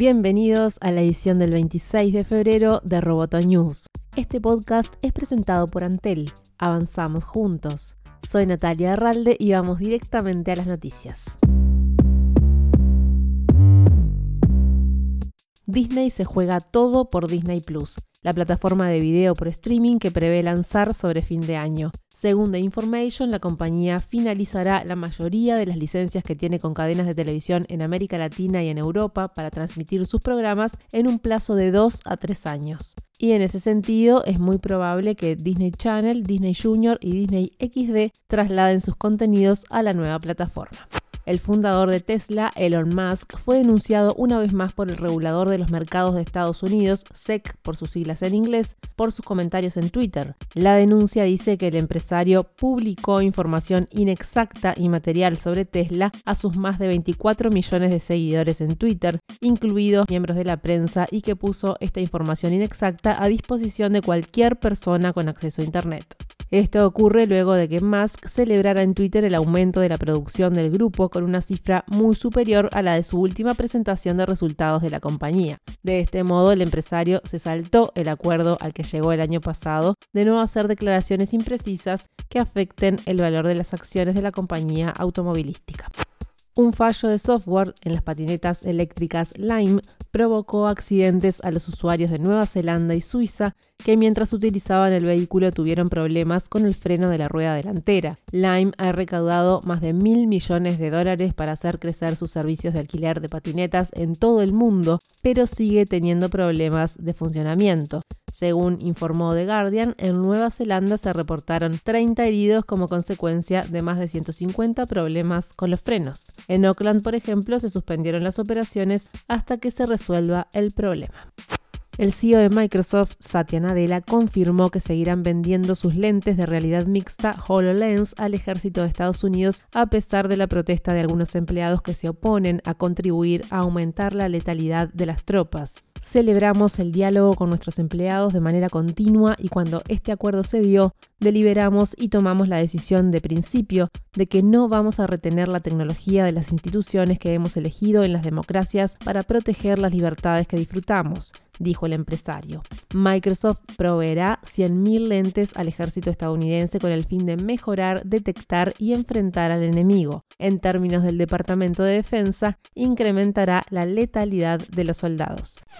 Bienvenidos a la edición del 26 de febrero de Roboto News. Este podcast es presentado por Antel. Avanzamos juntos. Soy Natalia Arralde y vamos directamente a las noticias. Disney se juega todo por Disney Plus, la plataforma de video por streaming que prevé lanzar sobre fin de año. Según The Information, la compañía finalizará la mayoría de las licencias que tiene con cadenas de televisión en América Latina y en Europa para transmitir sus programas en un plazo de 2 a 3 años. Y en ese sentido es muy probable que Disney Channel, Disney Junior y Disney XD trasladen sus contenidos a la nueva plataforma. El fundador de Tesla, Elon Musk, fue denunciado una vez más por el regulador de los mercados de Estados Unidos, SEC por sus siglas en inglés, por sus comentarios en Twitter. La denuncia dice que el empresario publicó información inexacta y material sobre Tesla a sus más de 24 millones de seguidores en Twitter, incluidos miembros de la prensa, y que puso esta información inexacta a disposición de cualquier persona con acceso a Internet. Esto ocurre luego de que Musk celebrara en Twitter el aumento de la producción del grupo con una cifra muy superior a la de su última presentación de resultados de la compañía. De este modo, el empresario se saltó el acuerdo al que llegó el año pasado de no hacer declaraciones imprecisas que afecten el valor de las acciones de la compañía automovilística. Un fallo de software en las patinetas eléctricas Lime provocó accidentes a los usuarios de Nueva Zelanda y Suiza que mientras utilizaban el vehículo tuvieron problemas con el freno de la rueda delantera. Lime ha recaudado más de mil millones de dólares para hacer crecer sus servicios de alquiler de patinetas en todo el mundo, pero sigue teniendo problemas de funcionamiento. Según informó The Guardian, en Nueva Zelanda se reportaron 30 heridos como consecuencia de más de 150 problemas con los frenos. En Auckland, por ejemplo, se suspendieron las operaciones hasta que se resuelva el problema. El CEO de Microsoft, Satya Nadella, confirmó que seguirán vendiendo sus lentes de realidad mixta HoloLens al ejército de Estados Unidos a pesar de la protesta de algunos empleados que se oponen a contribuir a aumentar la letalidad de las tropas. Celebramos el diálogo con nuestros empleados de manera continua y cuando este acuerdo se dio, deliberamos y tomamos la decisión de principio de que no vamos a retener la tecnología de las instituciones que hemos elegido en las democracias para proteger las libertades que disfrutamos, dijo el empresario. Microsoft proveerá 100.000 lentes al ejército estadounidense con el fin de mejorar, detectar y enfrentar al enemigo. En términos del Departamento de Defensa, incrementará la letalidad de los soldados.